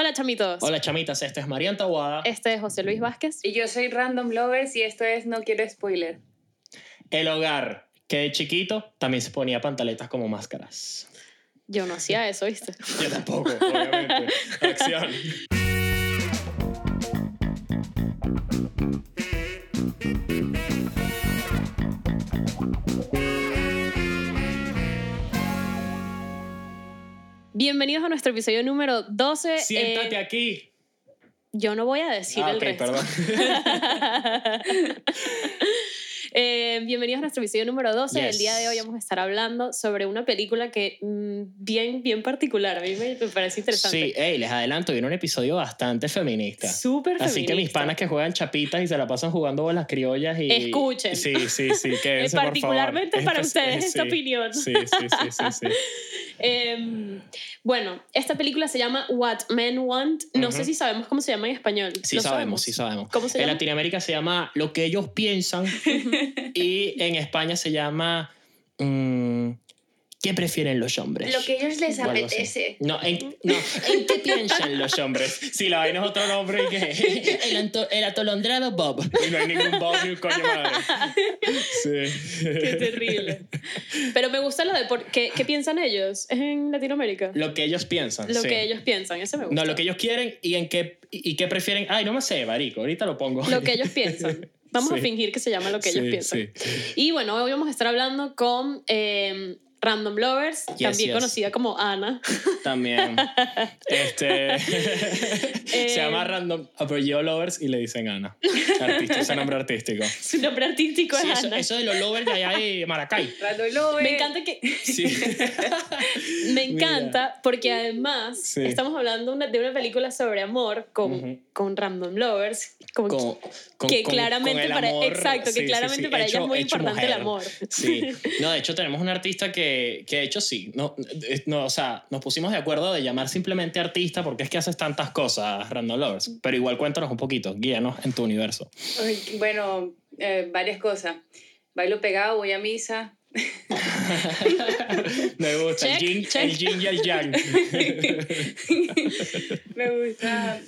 Hola, chamitos. Hola chamitas, esta es María Antaguada. Este es José Luis Vázquez. Y yo soy Random Lovers y esto es No Quiero Spoiler. El hogar, que de chiquito también se ponía pantaletas como máscaras. Yo no hacía eso, ¿viste? Yo tampoco, obviamente. Acción. Bienvenidos a nuestro episodio número 12. Siéntate Eh, aquí. yo no voy a decir Ah, el resto. perdón. Eh, bienvenidos a nuestro episodio número 12. Yes. El día de hoy vamos a estar hablando sobre una película que mm, bien, bien particular. A mí me, me parece interesante. Sí, hey, les adelanto, viene un episodio bastante feminista. Súper Así que mis feminista. panas que juegan chapitas y se la pasan jugando bolas criollas y... Escuchen. Sí, sí, sí, Eh, particularmente para ustedes esta sí. opinión. Sí, sí, sí, sí, sí. Em, bueno, esta película se llama What Men Want. No sé si sabemos cómo se llama en español. Sí ¿Lo sabemos, sí sabemos. ¿Cómo se en llama? Latinoamérica se llama Lo que ellos piensan y en España se llama mm, ¿Qué prefieren los hombres? Lo que a ellos les apetece. No, en, no, ¿en qué piensan los hombres? Si la vaina es otro nombre y que el, anto- el atolondrado Bob. Y no hay ningún Bob ni un coño madre. Sí. Qué terrible. Pero me gusta lo de por, ¿qué, qué piensan ellos ¿Es en Latinoamérica. Lo que ellos piensan. Lo sí. que ellos piensan, eso me gusta. No, lo que ellos quieren y en qué, y, y qué prefieren. Ay, no me sé, marico, ahorita lo pongo. Lo que ellos piensan. Vamos a fingir que se llama lo que ellos Sí, piensan. sí. Y bueno, hoy vamos a estar hablando con eh, Random Lovers, también yes. conocida como Ana. También. Este. Se llama Random Apellido Lovers y le dicen Ana. Artista, ese nombre artístico. Su nombre artístico Sí, es eso, Ana. eso de los lovers de allá de Maracay. Random Lovers. Me encanta que Sí. Me encanta porque además Sí. estamos hablando de una película sobre amor con, con random lovers. Como Con, con- que con- claramente con el para exacto que sí, claramente sí, para hecho- ella es muy importante el amor Sí. No, de hecho tenemos un artista que, que de hecho sí. No, eh, no, o sea, nos pusimos de acuerdo de llamar simplemente artista porque es que haces tantas cosas, Random Lovers. Pero igual cuéntanos un poquito, guíanos en tu universo. Bueno, eh, varias cosas. Bailo pegado, voy a misa. Me gusta Check, el, yin, check. el yin y el yang. Me gusta,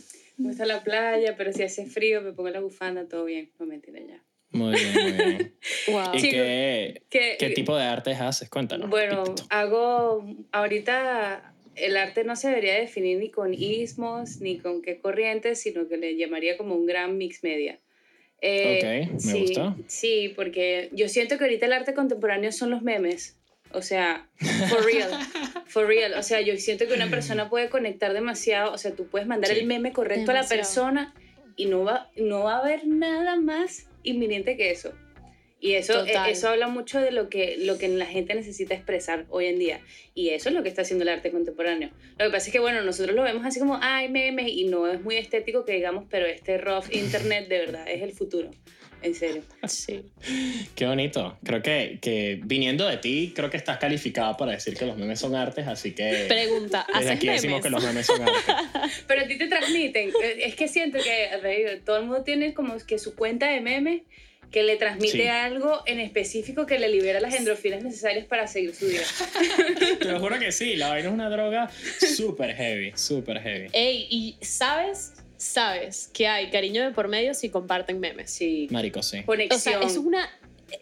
me gusta la playa, pero si hace frío me pongo la bufanda, todo bien. No mentira ya. Muy bien, muy bien. wow ¿Y Sí, qué, Que, qué tipo de artes haces? Cuéntanos. Bueno, poquito. hago ahorita el arte no se debería definir ni con ismos ni con qué corrientes, sino que le llamaría como un gran mix media. Eh, Ok, me sí, gusta. Sí, porque yo siento que ahorita el arte contemporáneo son los memes. O sea, for real, for real. O sea, yo siento que una persona puede conectar demasiado. O sea, tú puedes mandar Sí. el meme correcto a la Demasiado. persona y no va, no va a haber nada más inminente que eso. Y eso, Total. eh, eso habla mucho de lo que, lo que la gente necesita expresar hoy en día. Y eso es lo que está haciendo el arte contemporáneo. Lo que pasa es que, bueno, nosotros lo vemos así como, ay, memes, y no es muy estético que digamos, pero este rough internet de verdad es el futuro. En serio. sí Qué bonito. Creo que, que viniendo de ti, creo que estás calificada para decir que los memes son artes, así que pregunta desde ¿haces aquí decimos que los memes son artes. Pero a ti te transmiten. eh, Es que siento que todo el mundo tiene como que su cuenta de memes que le transmite Sí. algo en específico que le libera las endorfinas necesarias para seguir su día. Te lo juro que sí, la vaina es una droga súper heavy, súper heavy. Ey, y sabes sabes que hay cariño de por medio si comparten memes Sí. Marico, sí. o sea Conexión. eso es una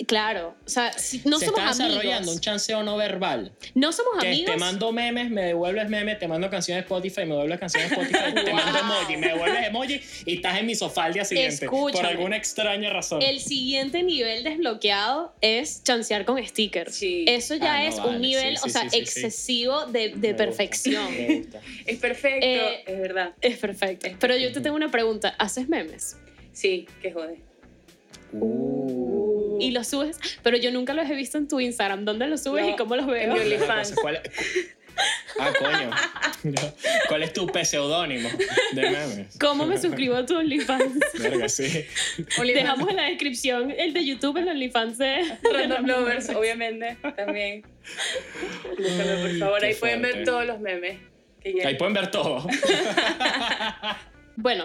claro o sea si- no Se somos está desarrollando amigos un chanceo no verbal. no somos Que amigos te mando memes, me devuelves memes, te mando canciones de Spotify, me devuelves canciones de Spotify, te mando emoji, me devuelves emoji y estás en mi sofá al día siguiente. Por Escúchame. alguna extraña razón. El siguiente nivel desbloqueado es chancear con stickers. Sí. Eso ya Ah, no, es vale, un nivel, sí, sí, o sea, sí, sí, sí. excesivo de, de Me gusta, perfección. me gusta. Es perfecto, Eh, es verdad. Es perfecto. Pero yo te tengo una pregunta. ¿Haces memes? Sí, que jode. Uh. Y los subes, pero yo nunca los he visto en tu Instagram. ¿Dónde los subes No, y cómo los en veo? mi OnlyFans. ¿Cuál es- Ah, coño. ¿Cuál es tu pseudónimo de memes? ¿Cómo me suscribo a tu OnlyFans? Verga, sí. OnlyFans. Dejamos en la descripción el de YouTube, el OnlyFans de Random Lovers, obviamente, también. Búscame, por favor. Ahí pueden ver todos los memes. que Ahí pueden ver todo. Bueno,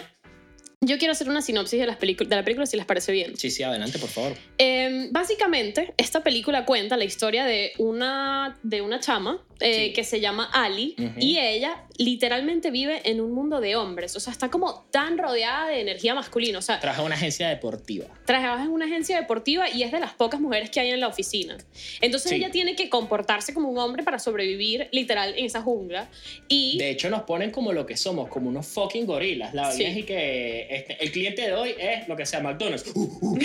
yo quiero hacer una sinopsis de, las de la película si les parece bien. Sí, sí, adelante, por favor. Eh, básicamente, esta película cuenta la historia de una, de una chama eh, Sí. que se llama Ali Ujú. y ella literalmente vive en un mundo de hombres, o sea, está como tan rodeada de energía masculina, o sea, Trabaja en una agencia deportiva. trabaja en una agencia deportiva y es de las pocas mujeres que hay en la oficina. Entonces Sí. ella tiene que comportarse como un hombre para sobrevivir literal en esa jungla y De hecho, nos ponen como lo que somos, como unos fucking gorilas. La vaina Sí. es que este, el cliente de hoy es lo que sea McDonald's. Uh, uh, uh,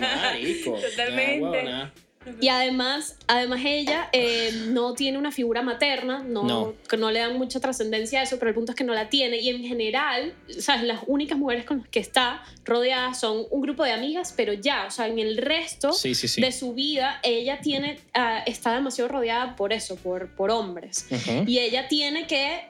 marico. Totalmente. Nah. Y además, además ella eh, no tiene una figura materna, no, No. que no le dan mucha trascendencia a eso, pero el punto es que no la tiene. Y en general, ¿sabes? las únicas mujeres con las que está rodeada son un grupo de amigas, pero ya, o sea, en el resto Sí, sí, sí. de su vida, ella tiene, ah, está demasiado rodeada por eso, por, por hombres. Y ella tiene que,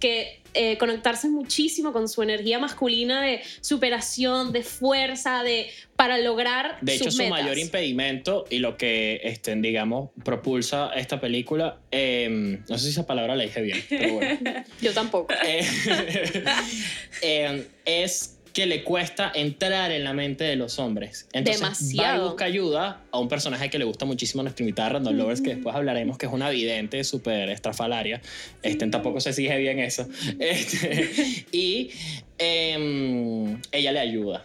que eh, conectarse muchísimo con su energía masculina de superación, de fuerza, de, para lograr De hecho, sus su metas. mayor impedimento y lo que, este, digamos, propulsa esta película, eh, no sé si esa palabra la dije bien, pero bueno, Yo tampoco. eh, eh, es que le cuesta entrar en la mente de los hombres. Entonces va y Demasiado. busca ayuda a un personaje que le gusta muchísimo a nuestra invitada Randall Lovers, que después hablaremos, que es una vidente súper estrafalaria. Este, tampoco se exige bien eso. Este, y em, ella le ayuda.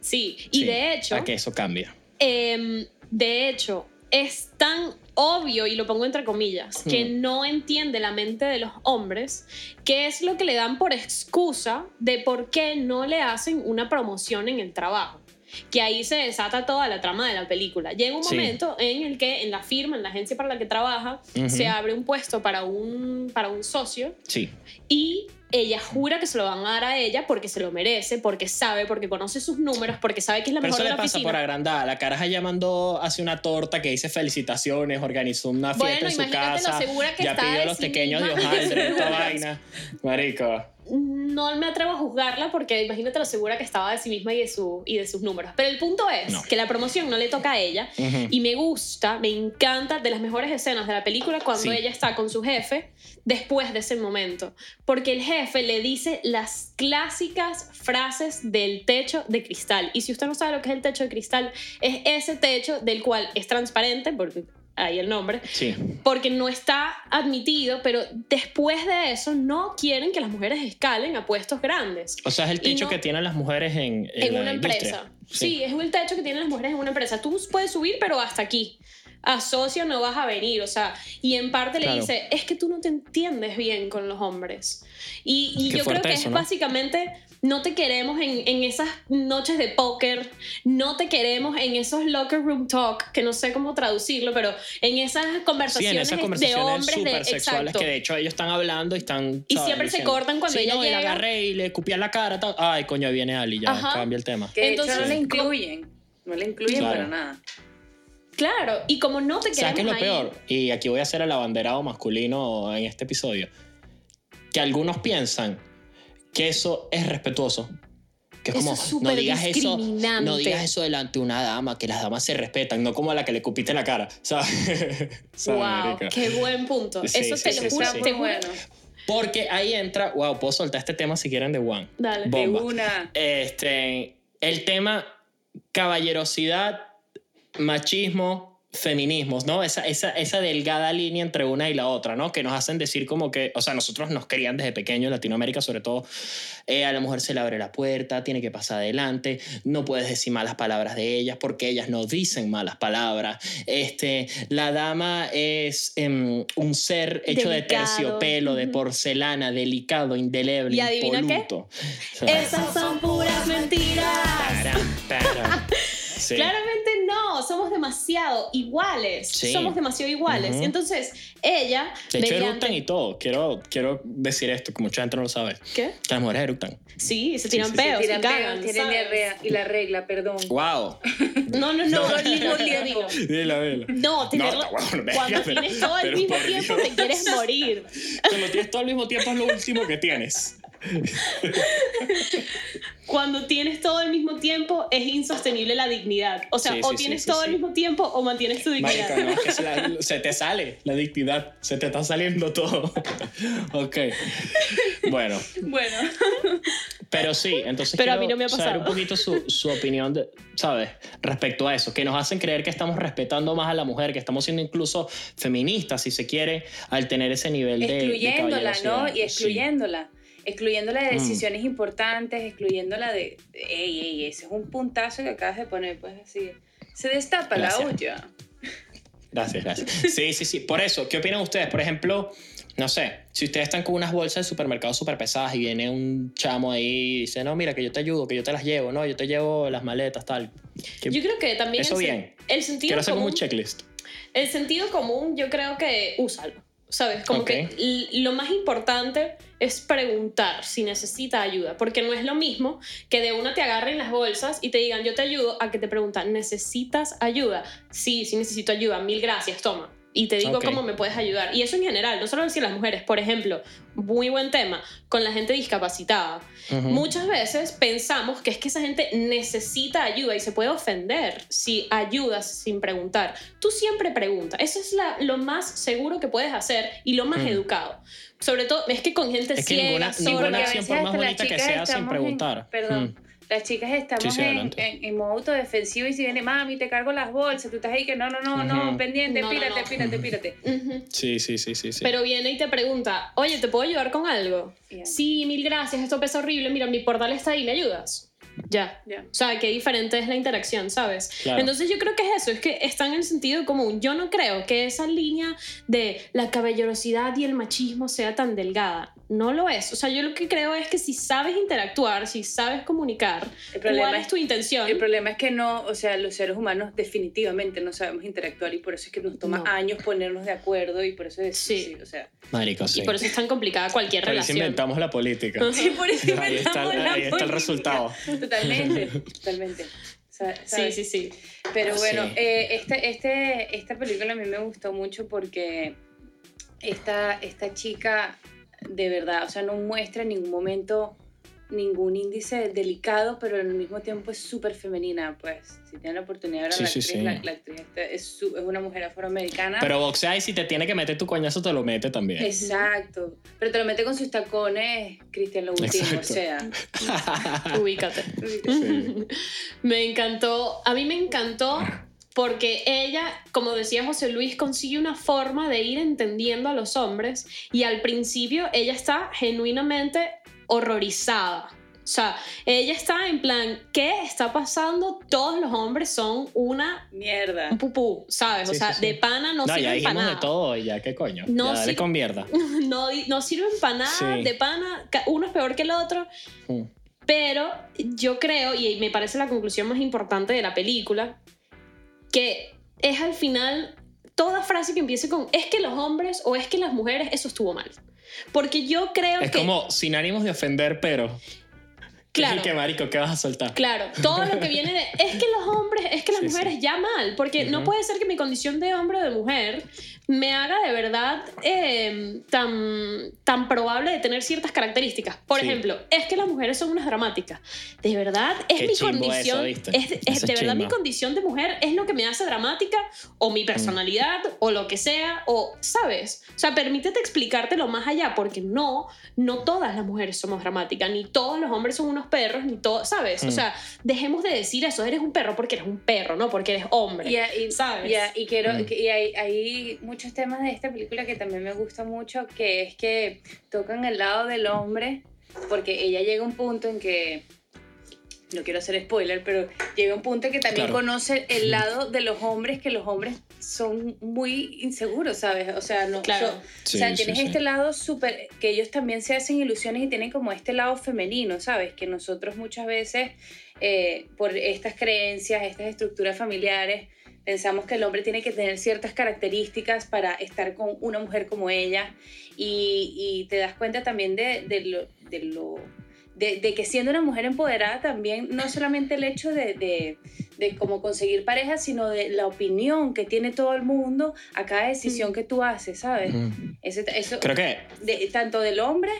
Sí, y sí, de hecho, A que eso cambie. em, de hecho, es tan obvio, y lo pongo entre comillas, que Hmm. no entiende la mente de los hombres, que es lo que le dan por excusa de por qué no le hacen una promoción en el trabajo. Que ahí se desata toda la trama de la película. Llega un Sí. momento en el que en la firma, en la agencia para la que trabaja, Ujú. se abre un puesto para un, para un socio Sí. y ella jura que se lo van a dar a ella porque se lo merece, porque sabe, porque conoce sus números, porque sabe que es la Pero mejor eso de le la pasa oficina. por agrandada. La caraja ya mandó hace una torta que dice felicitaciones, organizó una fiesta Bueno, en su imagínate lo casa. segura que ya está pidió de los sí pequeños y de hojaldre, esta vaina. Marico. No me atrevo a juzgarla porque imagínate lo segura que estaba de sí misma y de, su, y de sus números. Pero el punto es No. que la promoción no le toca a ella y me gusta, me encanta de las mejores escenas de la película cuando Sí. ella está con su jefe después de ese momento. Porque el jefe le dice las clásicas frases del techo de cristal. Y si usted no sabe lo que es el techo de cristal, es ese techo del cual es transparente, porque ahí el nombre, Sí. porque no está admitido, pero después de eso no quieren que las mujeres escalen a puestos grandes. O sea, es el techo no- que tienen las mujeres en, en En la una industria. empresa. Sí. es el techo que tienen las mujeres en una empresa. Tú puedes subir, pero hasta aquí. A socio no vas a venir, o sea, y en parte Claro. le dice, es que tú no te entiendes bien con los hombres. Y, yo creo que eso, es ¿no? básicamente, no te queremos en, en esas noches de póker, no te queremos en esos locker room talk, que no sé cómo traducirlo, pero en esas Sí, conversaciones, en esas de conversaciones hombres, de, súper sexuales exacto. que de hecho ellos están hablando y están... Y ¿sabes? siempre se cortan cuando sí, ella no, y la llega". agarré y le cupí en la cara. tal. Ay, coño, ahí viene Ali, ya Ajá. cambia el tema. Que de Entonces, hecho no la ¿cómo- incluyen. No la incluyen Claro. para nada. Claro, y como no te ¿Sabes queremos qué es lo ahí- peor? Y aquí voy a hacer el abanderado masculino en este episodio. Que algunos piensan que eso es respetuoso. Que es Eso como, es no digas eso, no digas eso delante de una dama, que las damas se respetan, no como a la que le cupiste la cara. ¿Sabes? ¿Sabes, Wow, qué buen punto. Sí, Eso sí, te sí, lo juro, te bueno. Porque ahí entra, wow, puedo soltar este tema si quieren de One. Dale. Bo- De Bomba. una. Este, el tema caballerosidad, machismo, feminismos, ¿no? Esa, esa, esa delgada línea entre una y la otra, ¿no? Que nos hacen decir como que, o sea, nosotros nos crían desde pequeños en Latinoamérica, sobre todo, eh, a la mujer se le abre la puerta, tiene que pasar adelante, no puedes decir malas palabras de ellas porque ellas no dicen malas palabras. Este, la dama es em, un ser hecho de terciopelo, de porcelana, delicado, indeleble, ¿Y adivina impoluto. Esas son puras mentiras. Taran, taran. Sí. Claramente demasiado iguales. Sí. Somos demasiado iguales. Ujú. Entonces, ella. De hecho, mediante- eructan y todo. Quiero, quiero decir esto, que mucha gente no lo sabe. ¿Qué? Que las mujeres eructan. Sí, se tiran sí, sí. peos, Se tiran y cagan, peos, tienen diarrea. Y la regla, perdón. ¡Wow! No, no, no. dilo, dilo, dilo. Dilo, dilo. No, tenerlo- está bueno, cuando pero- tienes todo al mismo tiempo Dios. te quieres morir. Cuando tienes todo al mismo tiempo es lo último que tienes. Cuando tienes todo al mismo tiempo es insostenible la dignidad. O sea, Sí, o sí, tienes sí, todo al mismo tiempo o mantienes tu dignidad. Marica, no, es que se, la- se te sale la dignidad. Se te está saliendo todo. ok. Bueno, Bueno. Pero sí, entonces Pero a quiero mí no me ha saber pasado. un poquito su, su opinión, de, ¿sabes? Respecto a eso, que nos hacen creer que estamos respetando más a la mujer, que estamos siendo incluso feministas, si se quiere, al tener ese nivel de de excluyéndola, ¿no? Y excluyéndola. Excluyéndola de Mm. decisiones importantes, excluyéndola de. Ey, ey, ese es un puntazo que acabas de poner, pues así. Se destapa Gracias. la olla. Gracias, gracias. Sí, sí, sí. Por eso, ¿qué opinan ustedes? Por ejemplo, no sé, si ustedes están con unas bolsas de supermercado súper pesadas y viene un chamo ahí y dice, no, mira, que yo te ayudo, que yo te las llevo, no, yo te llevo las maletas, tal. Que- Yo creo que también Eso el, bien. el sentido Quiero hacer como común, un checklist. el sentido común yo creo que úsalo, ¿sabes? Como que lo más importante es preguntar si necesita ayuda, porque no es lo mismo que de una te agarren las bolsas y te digan yo te ayudo a que te preguntan, ¿necesitas ayuda? Sí, sí necesito ayuda, mil gracias, toma. Y te digo cómo me puedes ayudar. Y eso en general, no solo decir las mujeres, por ejemplo, muy buen tema, con la gente discapacitada. Muchas veces pensamos que es que esa gente necesita ayuda y se puede ofender si ayudas sin preguntar. Tú siempre pregunta. Eso es la- lo más seguro que puedes hacer y lo más Mm. educado. Sobre todo, es que con gente Es que ciega, ninguna- ninguna acción, por más bonita que sea, sin en- preguntar. perdón. Mm. Las chicas estamos Sí, sí, en, en, en modo autodefensivo y si viene, mami, te cargo las bolsas, tú estás ahí que no, no, no, no, Ujú. pendiente, No, no, pírate, no. pírate, pírate. Ujú. Sí, sí, sí, sí. sí. Pero viene y te pregunta, oye, ¿te puedo ayudar con algo? Ya. Sí, mil gracias, esto pesa horrible, mira, mi portal está ahí, ¿me ayudas? Ya. Ya. O sea, qué diferente es la interacción, ¿sabes? Claro. Entonces yo creo que es eso, es que está en el sentido común. Yo no creo que esa línea de la caballerosidad y el machismo sea tan delgada. No lo es. O sea, yo lo que creo es que si sabes interactuar, si sabes comunicar, El problema ¿cuál es es- tu intención? El problema es que no, o sea, los seres humanos definitivamente no sabemos interactuar y por eso es que nos toma No. años ponernos de acuerdo y por eso es, Sí. o sea, Marico, sí. Y por eso es tan complicada cualquier Por eso relación. inventamos la política. sí, por eso Ahí está, inventamos la ahí está el política. resultado. Totalmente, totalmente. Sí, sí, sí. Pero bueno, Sí. eh, este, este, esta película a mí me gustó mucho porque esta, esta chica, de verdad, o sea, no muestra en ningún momento ningún índice delicado, pero al mismo tiempo es súper femenina, pues. Si tienen la oportunidad de ver a Sí, la sí, actriz, sí. la, la actriz esta es, su- es una mujer afroamericana. Pero boxea y si te tiene que meter tu coñazo, te lo mete también. Exacto. Pero te lo mete con sus tacones Cristian Louboutin, o Exacto. sea. Ubícate. Sí. Me encantó, a mí me encantó porque ella, como decía José Luis, consigue una forma de ir entendiendo a los hombres y al principio ella está genuinamente horrorizada. O sea, ella está en plan, ¿qué está pasando? Todos los hombres son una Mierda. un pupú, ¿sabes? o Sí, sea, sí, sí. de pana no, No, ya sirven dijimos para de nada. todo y ya, ¿qué coño? No, ya dale con mierda. No, no sirven para nada, Sí. de pana, uno es peor que el otro. Mm. Pero yo creo, y me parece la conclusión más importante de la película, que es al final toda frase que empiece con es que los hombres o es que las mujeres, eso estuvo mal. Porque yo creo Es que... como sin ánimos de ofender, pero. Claro. ¿Qué marico? ¿Qué vas a soltar? Claro, todo lo que viene de es que los hombres, es que las Sí, sí. mujeres ya mal, porque no puede ser que mi condición de hombre o de mujer me haga de verdad eh, tan, tan probable de tener ciertas características. Por Sí. ejemplo, es que las mujeres son unas dramáticas. De verdad, es Qué mi condición, es, de verdad mi condición de mujer es lo que me hace dramática o Mm. mi personalidad o lo que sea o, ¿sabes? O sea, permítete explicártelo más allá porque no, no todas las mujeres somos dramáticas, ni todos los hombres son unos perros, ni todos, ¿sabes? O Mm. sea, dejemos de decir eso, eres un perro porque eres un perro, no porque eres hombre. Y, y, ¿Sabes? y quiero, Mm. y hay, hay muchos temas de esta película que también me gusta mucho, que es que tocan el lado del hombre, porque ella llega a un punto en que, no quiero hacer spoiler, pero llega a un punto en que también Claro. conoce el lado de los hombres, que los hombres son muy inseguros, ¿sabes? O sea, no, Claro. yo- Sí, o sea, sí, tienes sí. este lado súper, que ellos también se hacen ilusiones y tienen como este lado femenino, ¿sabes? Que nosotros muchas veces, eh, por estas creencias, estas estructuras familiares, pensamos que el hombre tiene que tener ciertas características para estar con una mujer como ella y, y te das cuenta también de, de lo... De lo de, de que siendo una mujer empoderada también no solamente el hecho de, de, de cómo conseguir pareja, sino de la opinión que tiene todo el mundo a cada decisión que tú haces, ¿sabes? Mm. Ese- eso, Creo que de- tanto del hombre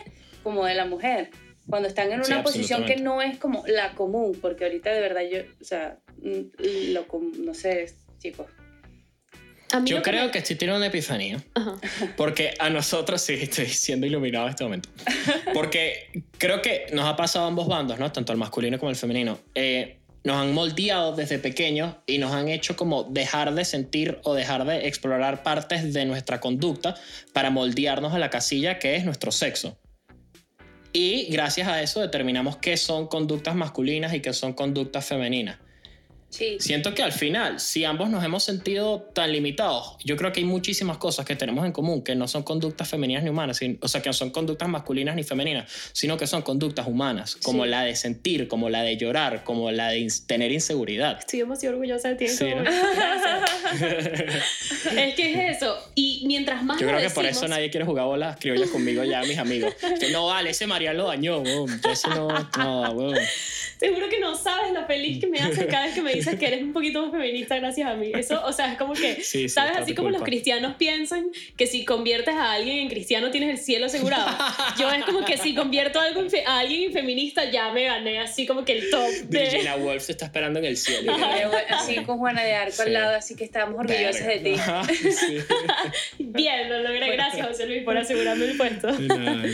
como de la mujer. Cuando están en Sí, una posición que no es como la común, porque ahorita de verdad yo, o sea, mm, lo, no sé, chicos. Yo creo me- que sí tiene una epifanía. Ajá. Porque a nosotros sí estoy siendo iluminado en este momento. Porque creo que nos ha pasado a ambos bandos, ¿no? Tanto el masculino como el femenino. Eh, nos han moldeado desde pequeños y nos han hecho como dejar de sentir o dejar de explorar partes de nuestra conducta para moldearnos a la casilla que es nuestro sexo. Y gracias a eso determinamos qué son conductas masculinas y qué son conductas femeninas. Sí. Siento que al final, si ambos nos hemos sentido tan limitados, yo creo que hay muchísimas cosas que tenemos en común que no son conductas femeninas ni humanas, o sea, que no son conductas masculinas ni femeninas, sino que son conductas humanas, como Sí. la de sentir, como la de llorar, como la de tener inseguridad. Estoy demasiado orgullosa de ti. Sí, ¿no? es que es eso. Y mientras más Yo creo que por eso decimos- nadie quiere jugar bolas criollas conmigo ya, mis amigos. Que no vale, ese Marian lo dañó, weón. Yo ese no, no, weón. Seguro que no sabes lo feliz que me hace cada vez que me dices que eres un poquito más feminista gracias a mí. Eso, o sea, es como que, Sí, sí, ¿sabes? Así como los culpa. cristianos piensan que si conviertes a alguien en cristiano tienes el cielo asegurado. Yo es como que si convierto a, algo alguien en feminista ya me gané así como que el top de... Virginia Woolf se está esperando en el cielo. Pero Así con Juana de Arco Sí. al lado, así que estamos orgullosas de ti. Bien, lo logré. Gracias, José Luis, por asegurarme el puesto.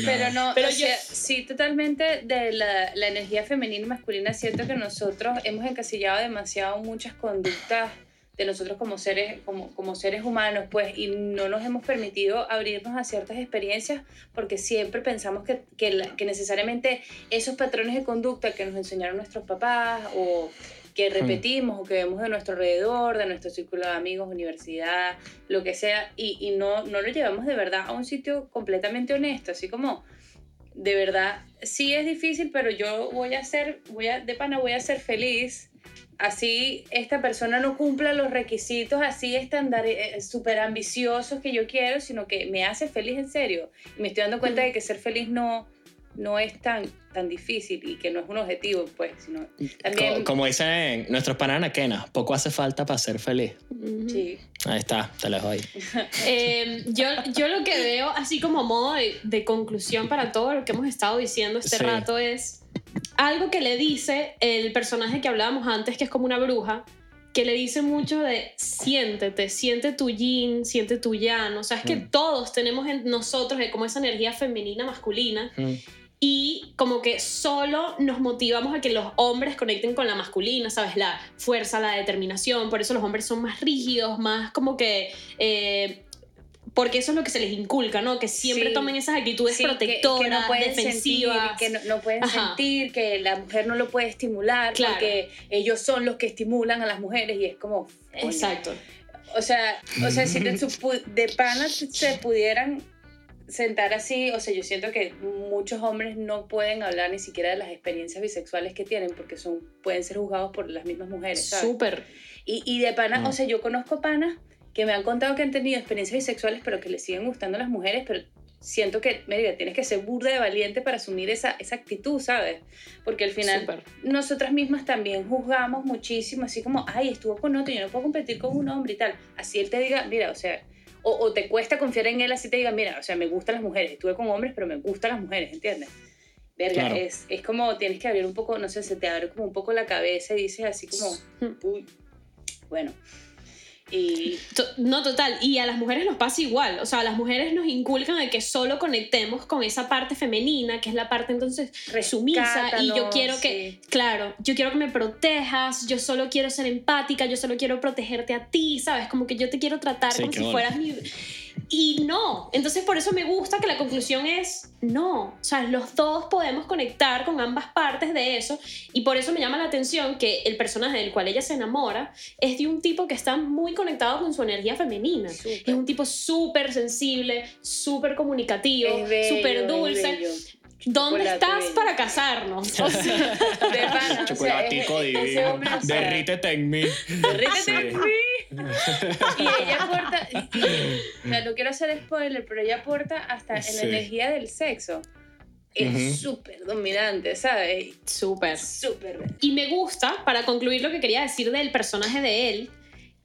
Pero no, Pero o yo- sea, sí, totalmente de la, la energía femenina y masculina, siento que nosotros hemos encasillado demasiado muchas conductas de nosotros como seres, como, como seres humanos, pues, y no nos hemos permitido abrirnos a ciertas experiencias porque siempre pensamos que, que, la- que necesariamente esos patrones de conducta que nos enseñaron nuestros papás o que repetimos o que vemos de nuestro alrededor, de nuestro círculo de amigos, universidad, lo que sea, y, y no, no lo llevamos de verdad a un sitio completamente honesto, así como de verdad, sí es difícil, pero yo voy a ser, voy a, de pana voy a ser feliz. Así esta persona no cumpla los requisitos así estándares súper ambiciosos que yo quiero, sino que me hace feliz en serio. Y me estoy dando cuenta de que ser feliz no, no es tan, tan difícil y que no es un objetivo, pues, sino también... Co- Como dicen nuestros pananaquenas, poco hace falta para ser feliz. Sí, Ahí está, te lo dejo ahí. Eh, yo, yo lo que veo así como modo de, de conclusión para todo lo que hemos estado diciendo este Sí. rato es algo que le dice el personaje que hablábamos antes, que es como una bruja, que le dice mucho de siéntete, siente tu yin, siente tu yang. O sea, es que Mm. todos tenemos en nosotros eh, como esa energía femenina, masculina, Mm. y como que solo nos motivamos a que los hombres conecten con la masculina, ¿sabes? La fuerza, la determinación, por eso los hombres son más rígidos, más como que... eh, porque eso es lo que se les inculca, ¿no? Que siempre Sí. tomen esas actitudes Sí, protectoras, que, no pueden defensivas. sentir, que no, no pueden Ajá. sentir, que la mujer no lo puede estimular, Claro. porque ellos son los que estimulan a las mujeres y es como... Exacto. O sea, o sea si de, de pana se pudieran sentar así, o sea, yo siento que muchos hombres no pueden hablar ni siquiera de las experiencias bisexuales que tienen porque son pueden ser juzgados por las mismas mujeres, ¿sabes? Súper. Y, y de pana, Mm. o sea, yo conozco panas que me han contado que han tenido experiencias bisexuales, pero que les siguen gustando las mujeres, pero siento que, mira, tienes que ser burda de valiente para asumir esa, esa actitud, ¿sabes? Porque al final Súper. nosotras mismas también juzgamos muchísimo, así como, ay, estuvo con otro, yo no puedo competir con un hombre y tal. Así él te diga, mira, o sea, o, o te cuesta confiar en él, así te diga, mira, o sea, me gustan las mujeres, estuve con hombres, pero me gustan las mujeres, ¿entiendes? Verga, Claro. es, es como tienes que abrir un poco, no sé, se te abre como un poco la cabeza y dices así como, uy, bueno. Y To- No, total. Y a las mujeres nos pasa igual. O sea, a las mujeres nos inculcan a que solo conectemos con esa parte femenina, que es la parte entonces sumisa. Y yo quiero que, sí. claro, yo quiero que me protejas, yo solo quiero ser empática, yo solo quiero protegerte a ti, ¿sabes? Como que yo te quiero tratar Sí, como si fueras mi... Y no. Entonces por eso me gusta que la conclusión es no. O sea, los dos podemos conectar con ambas partes de eso. Y por eso me llama la atención que el personaje del cual ella se enamora es de un tipo que está muy conectado con su energía femenina. Es un tipo súper sensible, súper comunicativo, súper dulce. ¿Dónde Chocolate estás bello. para casarnos? O sea, De pana, o sea, Chocolatico divino. o sea, Derrítete en mí. derrítete Sí. en mí. Y ella aporta, o sea, no quiero hacer spoiler, pero ella aporta hasta en Sí. la energía del sexo. Es Ujú. súper dominante, ¿sabes? súper. Súper. Y me gusta, para concluir lo que quería decir del personaje de él,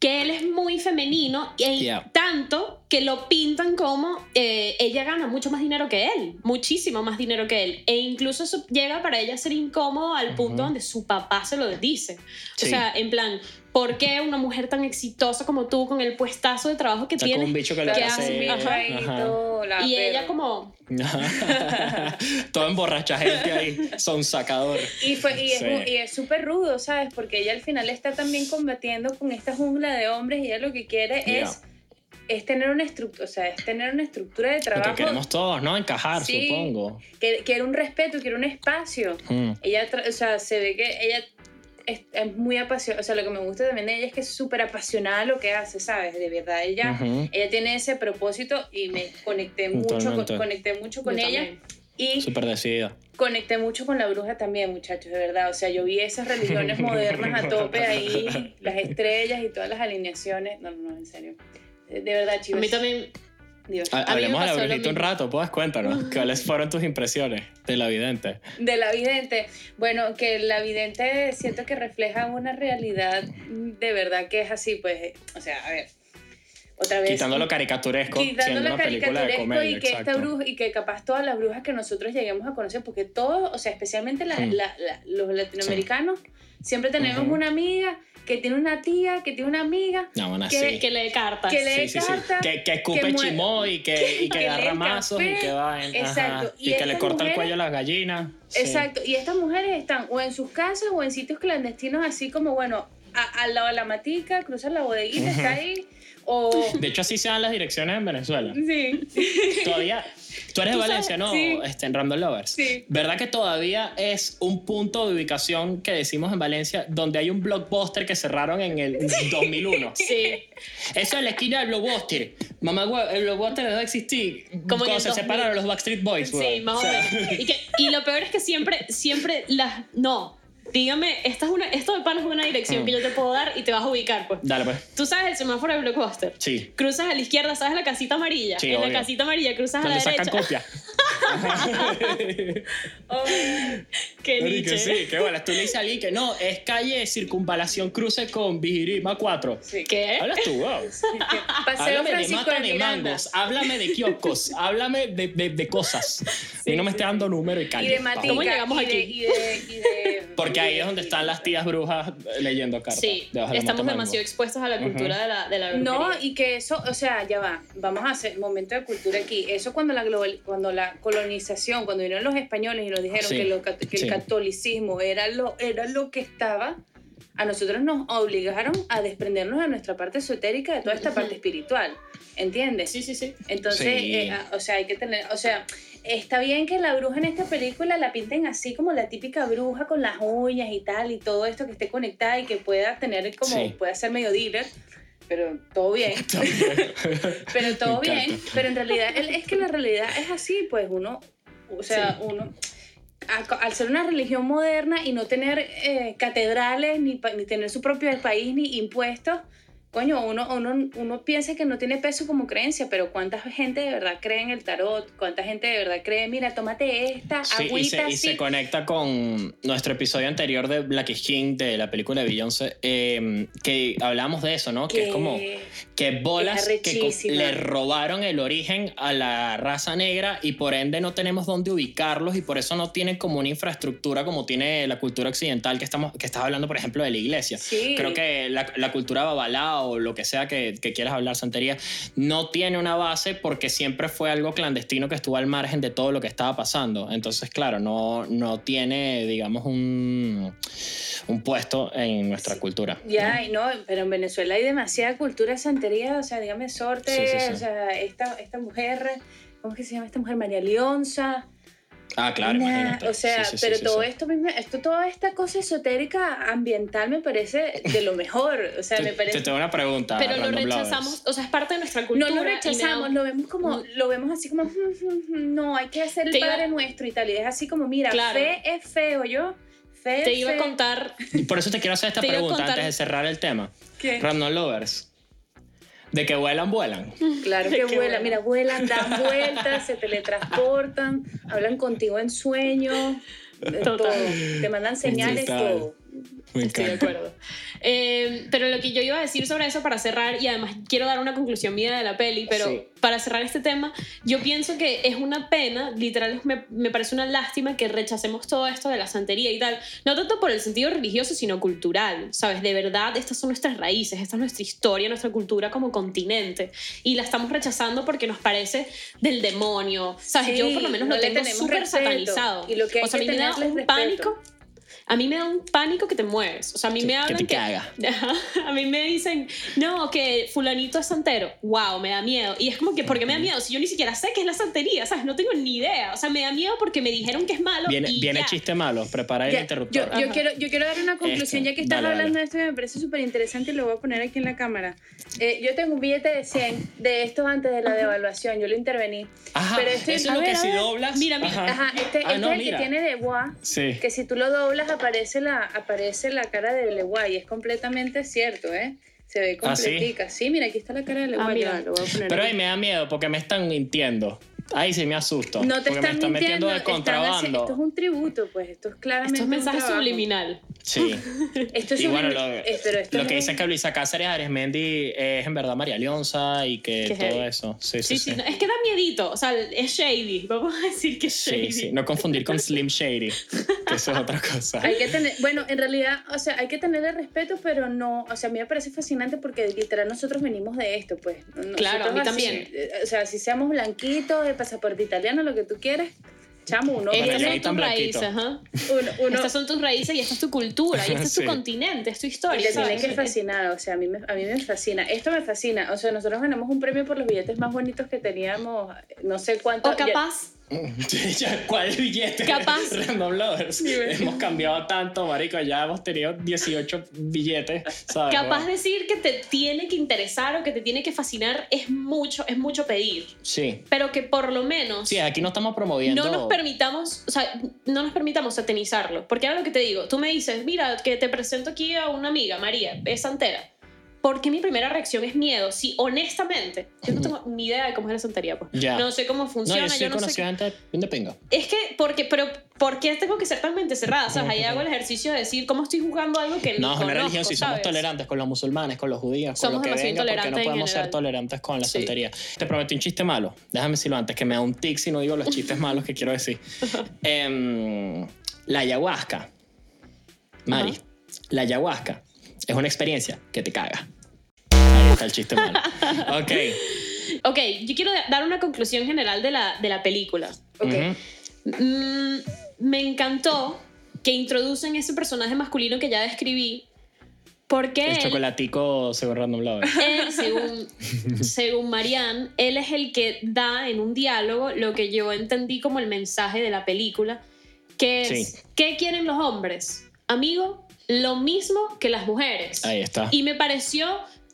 que él es muy femenino y Yeah. tanto que lo pintan como eh, ella gana mucho más dinero que él, muchísimo más dinero que él. E incluso eso llega para ella a ser incómodo al punto Ujú. donde su papá se lo dice. O Sí. sea, en plan, ¿por qué una mujer tan exitosa como tú, con el puestazo de trabajo que con un tienes? bicho que le ¿Qué hace... Ajá. Ajá. Y ella como, Todo emborracha gente ahí, son sacador. Y, fue, y es Sí. mu- y es súper rudo, ¿sabes? Porque ella al final está también combatiendo con esta jungla de hombres y ella lo que quiere Ya. es, es tener una estructura, o sea, es tener una estructura de Lo trabajo. que queremos todos, ¿no? Encajar, Sí. supongo. que quiere un respeto, quiere un espacio. Mm. Ella, tra- o sea, se ve que ella es, es muy apasionada, o sea, lo que me gusta también de ella es que es súper apasionada a lo que hace, ¿sabes? De verdad, ella, Ujú. ella tiene ese propósito y me conecté mucho, con, conecté mucho con Yo ella también. y Súper decidida. conecté mucho con la bruja también, muchachos, de verdad. O sea, yo vi esas religiones modernas a tope ahí, las estrellas y todas las alineaciones. No, no, no, en serio. De de verdad, a chicos. mí también, Dios. Ha- Hablemos de la brujita un rato, pues cuéntanos. ¿Cuáles fueron tus impresiones de la vidente? De la vidente. Bueno, que la vidente siento que refleja una realidad de verdad que es así, pues, o sea, a ver, otra vez. Quitando lo caricaturesco, quitando de caricaturesco comedia, y que esta exacto. bruja y que capaz todas las brujas que nosotros lleguemos a conocer porque todos o sea especialmente la- Mm. la- la- los latinoamericanos siempre tenemos una amiga que tiene una tía que tiene una amiga No, bueno, que- sí. que lee cartas. que lee Sí, sí, sí. carta, Que, que escupe chimó y que, y que lee ramazos y que va en, Exacto. ajá, Y y, que le corta el cuello a las gallinas. Sí. exacto y estas mujeres están o en sus casas o en sitios clandestinos así como bueno a- al lado de la matica cruzan la bodeguita está ahí o De hecho, así se dan las direcciones en Venezuela. sí Todavía. Tú eres de Tú Valencia, ¿no? sí. Este, en Random Lovers. Sí. ¿Verdad que todavía es un punto de ubicación que decimos en Valencia donde hay un blockbuster que cerraron en el 2001? Sí. Eso es la esquina del blockbuster. Mamá, el blockbuster dejó de existir. Como Cuando se 2000. separaron los Backstreet Boys, Sí, más o, sea, menos. Y, que- y lo peor es que siempre, siempre las... No, dígame, esta es una, esto de pana es una dirección Mm. que yo te puedo dar y te vas a ubicar, pues. Dale, pues. Tú sabes el semáforo de Blockbuster. Sí. Cruzas a la izquierda, ¿sabes la casita amarilla? Sí, en obvio. la casita amarilla cruzas a la sacan derecha. copia. Oh, Qué niche. sí, qué bueno. Tú le dices a alguien que no, es calle Circunvalación Cruce con Vigirima 4. sí. ¿Qué? Hablas tú, wow. Paseo Háblame de Francisco mata de de mangos, háblame de kioscos, háblame de, de, de cosas. y no me esté dando número y calle. y de matica. ¿Cómo llegamos y de, aquí? y de, y de- Porque ahí es donde están las tías brujas leyendo cartas. Sí, de estamos mango. demasiado expuestos a la cultura de la, de la No, y que eso, o sea, ya va, vamos a hacer momento de cultura aquí. Eso cuando la global, cuando la colonización, cuando vinieron los españoles y nos dijeron Sí, que, lo cat- que sí. el catolicismo era lo, era lo que estaba, a nosotros nos obligaron a desprendernos de nuestra parte esotérica, de toda esta parte espiritual, ¿entiendes? Sí, sí, sí. Entonces, Sí. eh, o sea, hay que tener, o sea, está bien que la bruja en esta película la pinten así como la típica bruja con las uñas y tal y todo esto que esté conectada y que pueda tener como, Sí. pueda ser medio dealer, pero todo bien, pero todo bien, pero en realidad es que la realidad es así, pues uno, o sea, uno al ser una religión moderna y no tener eh, catedrales ni, ni tener su propio país ni impuestos, coño, uno, uno, uno piensa que no tiene peso como creencia, pero ¿cuánta gente de verdad cree en el tarot? ¿Cuánta gente de verdad cree, mira, tómate esta, Sí, y agüita se, y se conecta con nuestro episodio anterior de Black King, de la película de Beyoncé, eh, que hablamos de eso, ¿no? Que, es como que bolas que le robaron el origen a la raza negra y por ende no tenemos dónde ubicarlos y por eso no tienen como una infraestructura como tiene la cultura occidental que estamos que estás hablando por ejemplo de la iglesia Sí. creo que la, la cultura o lo que sea que, que quieras hablar santería no tiene una base porque siempre fue algo clandestino que estuvo al margen de todo lo que estaba pasando entonces claro no, no tiene digamos un, un puesto en nuestra cultura ¿no? Ya, y no, pero en Venezuela hay demasiada cultura santería, o sea, dígame sorte, Sí, sí, sí. o sea, esta, esta mujer, ¿cómo es que se llama esta mujer? María Leonza. Ah claro Nah, imagínate O sea, Sí, sí, pero sí, todo sí. esto mismo, esto, toda esta cosa esotérica ambiental me parece de lo mejor. O sea, te, me parece. te tengo una pregunta Pero lo rechazamos, o sea, es parte de nuestra cultura. no lo rechazamos, lo vemos como, lo vemos así como, "Mm, mm, mm, no, hay que hacer el Te iba- Padre Nuestro y tal. Y es así como, mira, Claro. fe es feo, yo. Fe Te es iba a contar, Y por eso te quiero hacer esta iba pregunta contar- antes de cerrar el tema. ¿Qué? Random Lovers. De que vuelan, vuelan. Claro que que vuelan, vuelan. mira, vuelan, dan vueltas, se teletransportan, hablan contigo en sueños, todo. Te mandan señales, Total. todo. Me Estoy de acuerdo. Eh, pero lo que yo iba a decir sobre eso para cerrar, y además quiero dar una conclusión mía de la peli, pero Sí. para cerrar este tema, yo pienso que es una pena, literal, me, me parece una lástima que rechacemos todo esto de la santería y tal, no tanto por el sentido religioso, sino cultural, ¿sabes? De verdad, estas son nuestras raíces, esta es nuestra historia, nuestra cultura como continente, y la estamos rechazando porque nos parece del demonio, ¿sabes? Sí, yo por lo menos no lo tengo súper satanizado. Y lo que hay o sea, que a mí me da un respeto. pánico. A mí me da un pánico que te mueves. O sea, a mí Sí, me que hablan te caga. Ajá. A mí me dicen, no, que fulanito es santero. Wow, me da miedo. Y es como que, ¿por qué me da miedo? Si yo ni siquiera sé qué es la santería, ¿sabes? No tengo ni idea. O sea, me da miedo porque me dijeron que es malo. Viene, y viene ya. chiste malo, prepara el Ya, yo, interruptor. yo Ajá. quiero, yo quiero dar una conclusión, Esto, ya que estás dale, dale. hablando de esto y me parece súper interesante y lo voy a poner aquí en la cámara. Eh, yo tengo un billete de 100 de estos antes de la devaluación, yo lo intervení. Ajá, pero este- eso a es lo ver, que a si doblas. Mira, mira. Ajá, este, Ah, este no, es el mira. que tiene de bois. Sí. Que si tú lo doblas aparece la, aparece la cara de Leguay. Es completamente cierto, ¿eh? Se ve ¿Ah, sí? completica. sí? mira, aquí está la cara de Leguay. mira. ya, lo voy a poner Pero ahí me da miedo porque me están mintiendo. Ahí sí me asusto. No te porque me están están metiendo mintiendo, de están contrabando. esto es un tributo, pues esto es claramente Esto es un mensaje trabajo. subliminal. Sí. Esto es y bueno, sublimi- lo, eh, pero esto lo es que dicen que Luisa Cáceres Aresmendi es en verdad María Leonza y que Qué todo heavy. eso. Sí, Sí, sí, sí. sí. no, es que da miedito. O sea, es shady. Vamos a decir que es shady. Sí, sí. No confundir con Slim Shady, que eso es otra cosa. Hay que tener, bueno, en realidad, o sea, hay que tenerle respeto, pero no, o sea, a mí me parece fascinante porque literal nosotros venimos de esto, pues. Nosotros Claro, a mí así, también. eh, o sea, si seamos blanquitos, de pasaporte italiano, lo que tú quieras, chamo, uno, Bueno, Estas son tus raíces, ajá. uno, uno- Estas son tus raíces y esta es tu cultura y este es tu Sí. continente, es tu y historia. te tiene ¿sabes? que fascinar, o sea, a mí, me, a mí me fascina. Esto me fascina, o sea, nosotros ganamos un premio por los billetes más bonitos que teníamos, no sé cuánto. O capaz, Ya, ¿Cuál billete? Capaz. Random Lovers. hemos cambiado tanto, marico. Ya hemos tenido 18 billetes, ¿sabes? capaz decir que te tiene que interesar o que te tiene que fascinar es mucho, es mucho pedir. Sí. Pero que por lo menos Sí, aquí no estamos promoviendo. no nos permitamos, o sea, no nos permitamos satanizarlo. Porque ahora lo que te digo, tú me dices, mira, que te presento aquí a una amiga, María, es santera. ¿Por qué mi primera reacción es miedo? Si honestamente, yo no tengo ni idea de cómo es la santería, pues. Ya. No sé cómo No, funciona, yo sí yo no sé. bien de pinga. Es que, porque, pero, ¿por qué tengo que ser tan mente cerrada? ¿Sabes? Ahí hago el ejercicio de decir cómo estoy jugando algo que No, no es una religión, si somos ¿sabes? tolerantes con los musulmanes, con los judíos, con Somos lo que demasiado venga, porque no podemos ser tolerantes con la Sí. santería. Te prometí un chiste malo. Déjame decirlo antes, que me da un tic si no digo los chistes malos que quiero decir. Em, la ayahuasca. Mari, la ayahuasca es una experiencia que te caga. Ahí está el chiste malo. Ok. Ok, yo quiero dar una conclusión general de la, de la película. Ok. Ujú. Mm, me encantó que introducen ese personaje masculino que ya describí. Porque El él, chocolatico según Random Lover. él, según, según Marianne, él es el que da en un diálogo lo que yo entendí como el mensaje de la película, que es, Sí. ¿qué quieren los hombres? Amigo, lo mismo que las mujeres. Ahí está. Y me pareció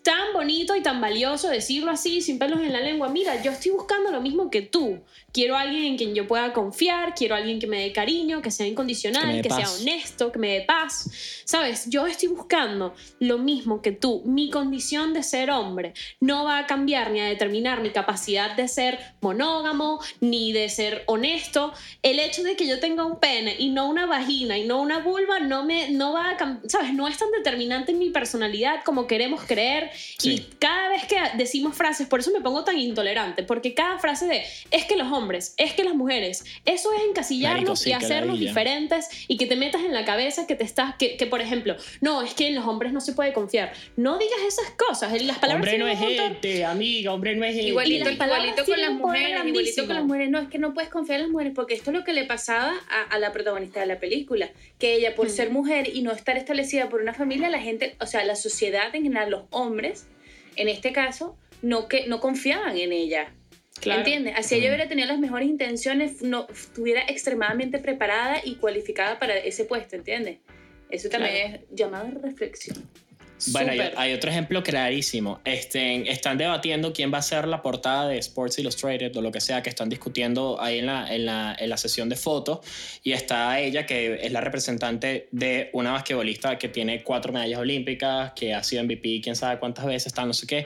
tan bonito y tan valioso decirlo así, sin pelos en la lengua. Mira, yo estoy buscando lo mismo que tú. Quiero a alguien en quien yo pueda confiar, quiero a alguien que me dé cariño, que sea Que incondicional, dé que, sea honesto, que me dé paz. Sabes, yo estoy buscando lo mismo que tú. Mi condición de ser hombre no va a cambiar ni a determinar mi capacidad de ser monógamo, ni de ser honesto. El hecho de que yo tenga un pene y no una vagina y no una vulva no me no va a sabes, no es tan determinante en mi personalidad como queremos creer Sí. y cada vez que decimos frases, por eso me pongo tan intolerante, porque cada frase de es que los hombres, es que las mujeres, eso es encasillarnos Marico, sí, y hacernos diferentes y que te metas en la cabeza que te estás que, que, por ejemplo, no, es que en los hombres no se puede confiar. No digas esas cosas, las palabras Hombre no es gente, amiga, hombre no es gente. Igualito, las igualito con las mujeres, igualito con las mujeres. No, es que no puedes confiar en las mujeres, porque esto es lo que le pasaba a, a la protagonista de la película, que ella por Mm. ser mujer y no estar establecida por una familia, la gente, o sea, la sociedad en general, los hombres, en este caso, no, que, no confiaban en ella. Claro. ¿Entiendes? Así ella hubiera tenido las mejores intenciones, no estuviera extremadamente preparada y cualificada para ese puesto, ¿entiendes? Eso también es llamado reflexión. Bueno, hay, otro ejemplo clarísimo. Este, están debatiendo quién va a ser la portada de Sports Illustrated o lo que sea, que están discutiendo ahí en la, en la, en la sesión de fotos. Y está ella, que es la representante de una basquetbolista que tiene cuatro medallas olímpicas, que ha sido MVP quién sabe cuántas veces, está no sé qué.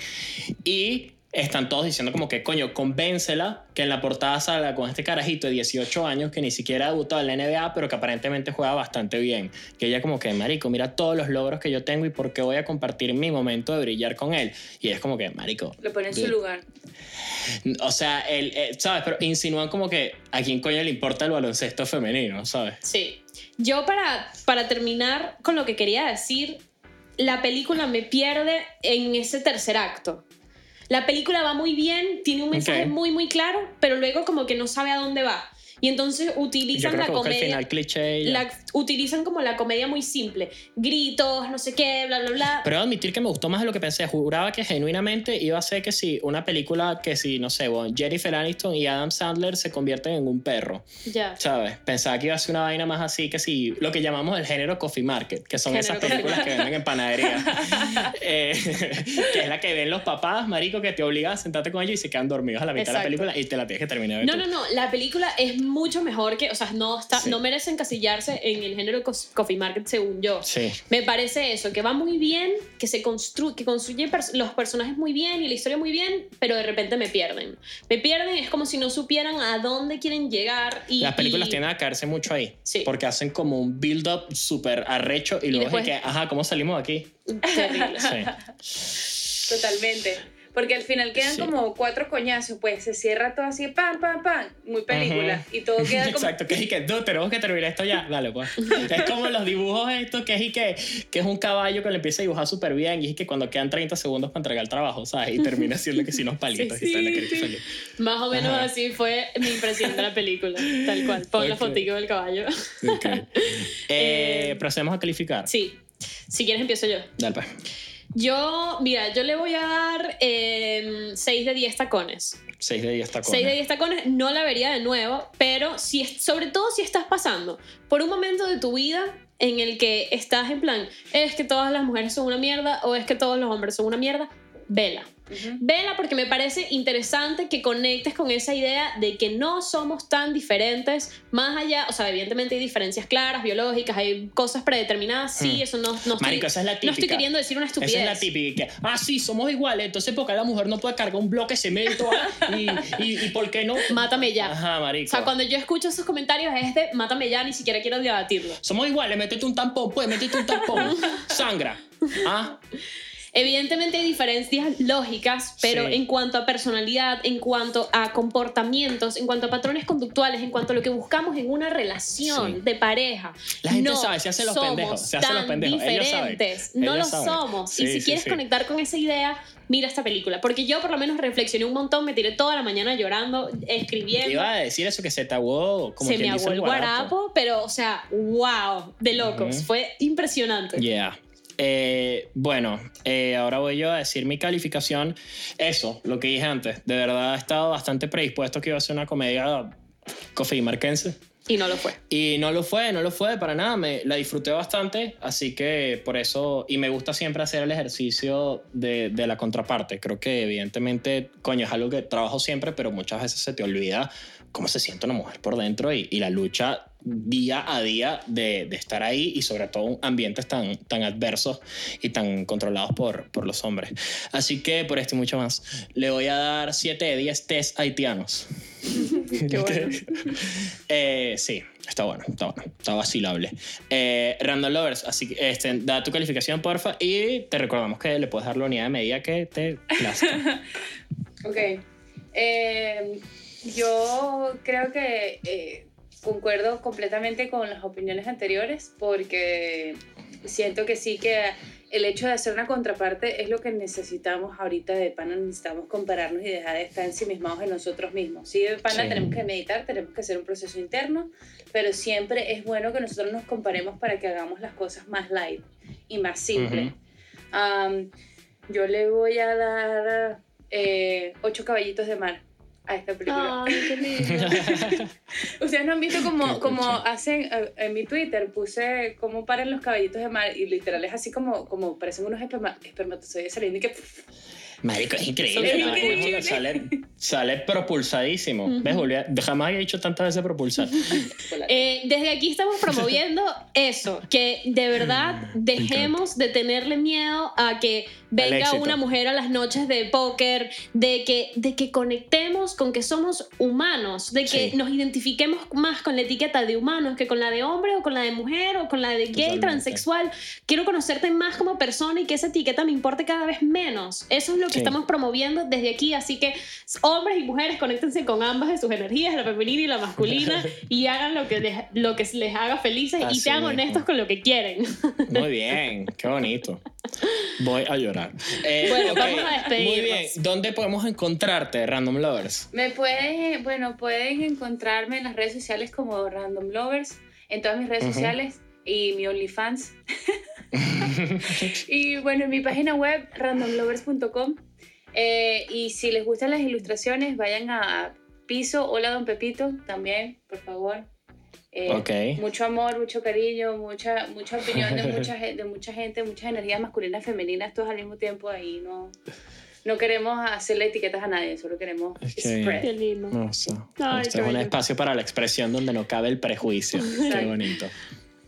Y están todos diciendo como que, coño, convéncela que en la portada salga con este carajito de 18 años que ni siquiera ha debutado en la NBA, pero que aparentemente juega bastante bien. Que ella como que, marico, mira todos los logros que yo tengo y por qué voy a compartir mi momento de brillar con él. Y es como que, marico... Lo pone en su lugar. O sea, él, eh, ¿sabes? Pero insinúan como que a quién coño le importa el baloncesto femenino, ¿sabes? Sí. Yo para, para terminar con lo que quería decir, la película me pierde en ese tercer acto. La película va muy bien, tiene un mensaje muy, muy claro, pero luego como que no sabe a dónde va. Y entonces utilizan la comedia. final cliché la- utilizan como la comedia muy simple. Gritos, no sé qué, bla, bla, bla. Pero debo admitir que me gustó más de lo que pensé. Juraba que genuinamente iba a ser que si una película que si, no sé, bueno, Jennifer Aniston y Adam Sandler se convierten en un perro, ya. ¿sabes? Pensaba que iba a ser una vaina más así que si lo que llamamos el género coffee market, que son Género esas películas que venden en panadería. Eh, que es la que ven los papás, marico, que te obligan a sentarte con ellos y se quedan dormidos a la mitad de la Exacto. película y te la tienes que terminar de No, tú. no, no. La película es mucho mejor que. O sea, no, está, Sí. no merece encasillarse en el género Coffee Market, según yo. Sí. Me parece eso, que va muy bien, que se construye, que construye pers- los personajes muy bien y la historia muy bien, pero de repente me pierden. Me pierden, es como si no supieran a dónde quieren llegar. Y, Las películas y- tienden a caerse mucho ahí. Sí. Porque hacen como un build-up súper arrecho y luego después- es que, ajá, ¿cómo salimos de aquí? Terrible. Sí. Totalmente. Porque al final quedan Sí. como cuatro coñazos, pues se cierra todo así, pam, pam, pam, muy película. Y todo queda como... Exacto, que es y que, "Dude, tenemos que terminar esto ya. Dale, pues. es como los dibujos estos, que es y que, que es un caballo que le empieza a dibujar súper bien y es que cuando quedan 30 segundos para entregar el trabajo, ¿sabes? Y termina siendo que si unos palitos Sí, y sale sí, que sí. salió. Más o menos Ajá. así fue mi impresión de la película. Tal cual. Pon la Ok. fotico del caballo. Ok. Eh, Eh, procedemos a calificar. Sí. Si quieres, empiezo yo. Dale, pues. Yo, mira, yo le voy a dar 6 de 10 tacones. 6 de 10 tacones. 6 de 10 tacones no la vería de nuevo, pero si es, sobre todo si estás pasando por un momento de tu vida en el que estás en plan, es que todas las mujeres son una mierda o es que todos los hombres son una mierda, vela. Vela porque me parece interesante que conectes con esa idea de que no somos tan diferentes, más allá, o sea, evidentemente hay diferencias claras, biológicas, hay cosas predeterminadas, sí, Mm. eso no, no, estoy, esa es la no estoy típica. queriendo decir una estupidez. Esa es la típica. Que, ah, sí, somos iguales. Entonces, ¿por qué la mujer no puede cargar un bloque de cemento? ah? Y, y, y por qué no? Mátame ya. Ajá, marico. O sea, cuando yo escucho esos comentarios es de mátame ya, ni siquiera quiero debatirlo. Somos iguales, métete un tampón, pues, métete un tampón. Sangra. Ah, Evidentemente hay diferencias lógicas, pero Sí. en cuanto a personalidad, en cuanto a comportamientos, en cuanto a patrones conductuales, en cuanto a lo que buscamos en una relación Sí. de pareja, La gente no sabe, se hacen los pendejos, se hacen los pendejos, ellos saben, diferentes, no ellos lo saben. somos. Sí, y si quieres conectar con esa idea, mira esta película, porque yo por lo menos reflexioné un montón, me tiré toda la mañana llorando, escribiendo. iba a decir eso que se te aguó, como se quien me aguó el guarapo, pero, o sea, wow, de locos. Ujú. Fue impresionante. Yeah. Eh, bueno, eh, ahora voy yo a decir mi calificación. Eso, lo que dije antes. De verdad he estado bastante predispuesto que iba a ser una comedia cofimarquense. Y no lo fue. Y no lo fue, no lo fue para nada. Me, la disfruté bastante, así que por eso. Y me gusta siempre hacer el ejercicio de, de la contraparte. Creo que, evidentemente, coño, es algo que trabajo siempre, pero muchas veces se te olvida cómo se siente una mujer por dentro y, y la lucha día a día de, de estar ahí y sobre todo en ambientes tan, tan adversos y tan controlados por, por los hombres. Así que por esto y mucho más, le voy a dar 7 de 10 test haitianos. Qué bueno. Eh, sí, está bueno, está bueno, está vacilable. Eh, Random Lovers, así que este, da tu calificación, porfa, y te recordamos que le puedes dar la unidad de medida que te plazca. Ok. Eh, yo creo que eh, concuerdo completamente con las opiniones anteriores porque siento que sí que el hecho de hacer una contraparte es lo que necesitamos ahorita de pana, necesitamos compararnos y dejar de estar ensimismados en nosotros mismos. Sí, de pana Sí. tenemos que meditar, tenemos que hacer un proceso interno, pero siempre es bueno que nosotros nos comparemos para que hagamos las cosas más light y más simples. Ujú. Am, yo le voy a dar eh, ocho caballitos de mar a esta película. Ay, qué lindo. Ustedes no han visto como, como hacen, eh, en mi Twitter puse cómo paran los caballitos de mar y literal es así como, como parecen unos esperma- espermatozoides saliendo y que... Marico, es increíble. Es ¿no? increíble. Sale, sale propulsadísimo. ¿Ves, Julia? Jamás había dicho tantas veces propulsar. Eh, desde aquí estamos promoviendo eso, que de verdad dejemos de tenerle miedo a que venga una mujer a las noches de póker, de que, de que conectemos con que somos humanos, de que Sí. nos identifiquemos más con la etiqueta de humanos que con la de hombre o con la de mujer o con la de gay, Totalmente. transexual. Quiero conocerte más como persona y que esa etiqueta me importe cada vez menos. Eso es lo que Sí. estamos promoviendo desde aquí, así que hombres y mujeres conéctense con ambas de sus energías, la femenina y la masculina, y hagan lo que les, lo que les haga felices y Así sean mismo. honestos con lo que quieren. Muy bien, qué bonito. Voy a llorar. Eh, Bueno, vamos a despedirnos. Muy bien, ¿dónde podemos encontrarte, Random Lovers? Me pueden, bueno, pueden encontrarme en las redes sociales como Random Lovers, en todas mis redes sociales y mi OnlyFans. y bueno, en mi página web, randomlovers.com. Eh, y si les gustan las ilustraciones, vayan a Piso, hola Don Pepito, también, por favor. Eh, Ok. Mucho amor, mucho cariño, mucha, mucha opinión de mucha, de mucha gente, muchas energías masculinas, femeninas, todos al mismo tiempo ahí. No, no queremos hacerle etiquetas a nadie, solo queremos Es que- spread. Qué lindo. No sé. Ay, qué es un espacio para la expresión donde no cabe el prejuicio. Qué bonito.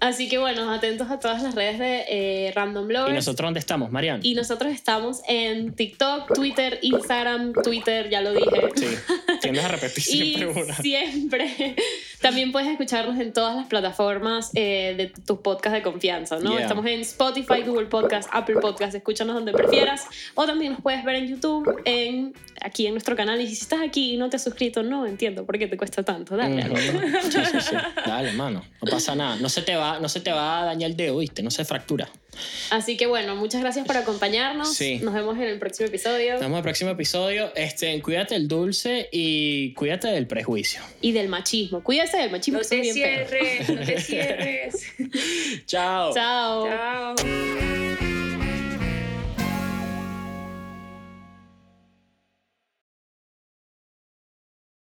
Así que bueno, atentos a todas las redes de eh, Random ¿Y Lovers. nosotros dónde estamos, Marian? Y nosotros estamos en TikTok, Twitter, Instagram, Twitter, ya lo dije. Sí, tiendes a repetir Y siempre una. siempre. También puedes escucharnos en todas las plataformas eh, de tus podcasts de confianza, ¿no? Yeah. Estamos en Spotify, Google Podcast, Apple Podcast, escúchanos donde prefieras. O también nos puedes ver en YouTube, en, aquí en nuestro canal. Y si estás aquí y no te has suscrito, no entiendo por qué te cuesta tanto. Dale. Ujú. Sí, sí, sí. Dale, mano. No pasa nada. No se te va, no se te va a dañar el dedo, ¿viste? No se fractura. Así que bueno, muchas gracias por acompañarnos. Sí. Nos vemos en el próximo episodio. Nos vemos en el próximo episodio. Este, cuídate el dulce y cuídate del prejuicio. Y del machismo. Cuídate del machismo. No que te bien cierres, no te cierres. Chao. Chao. Chao.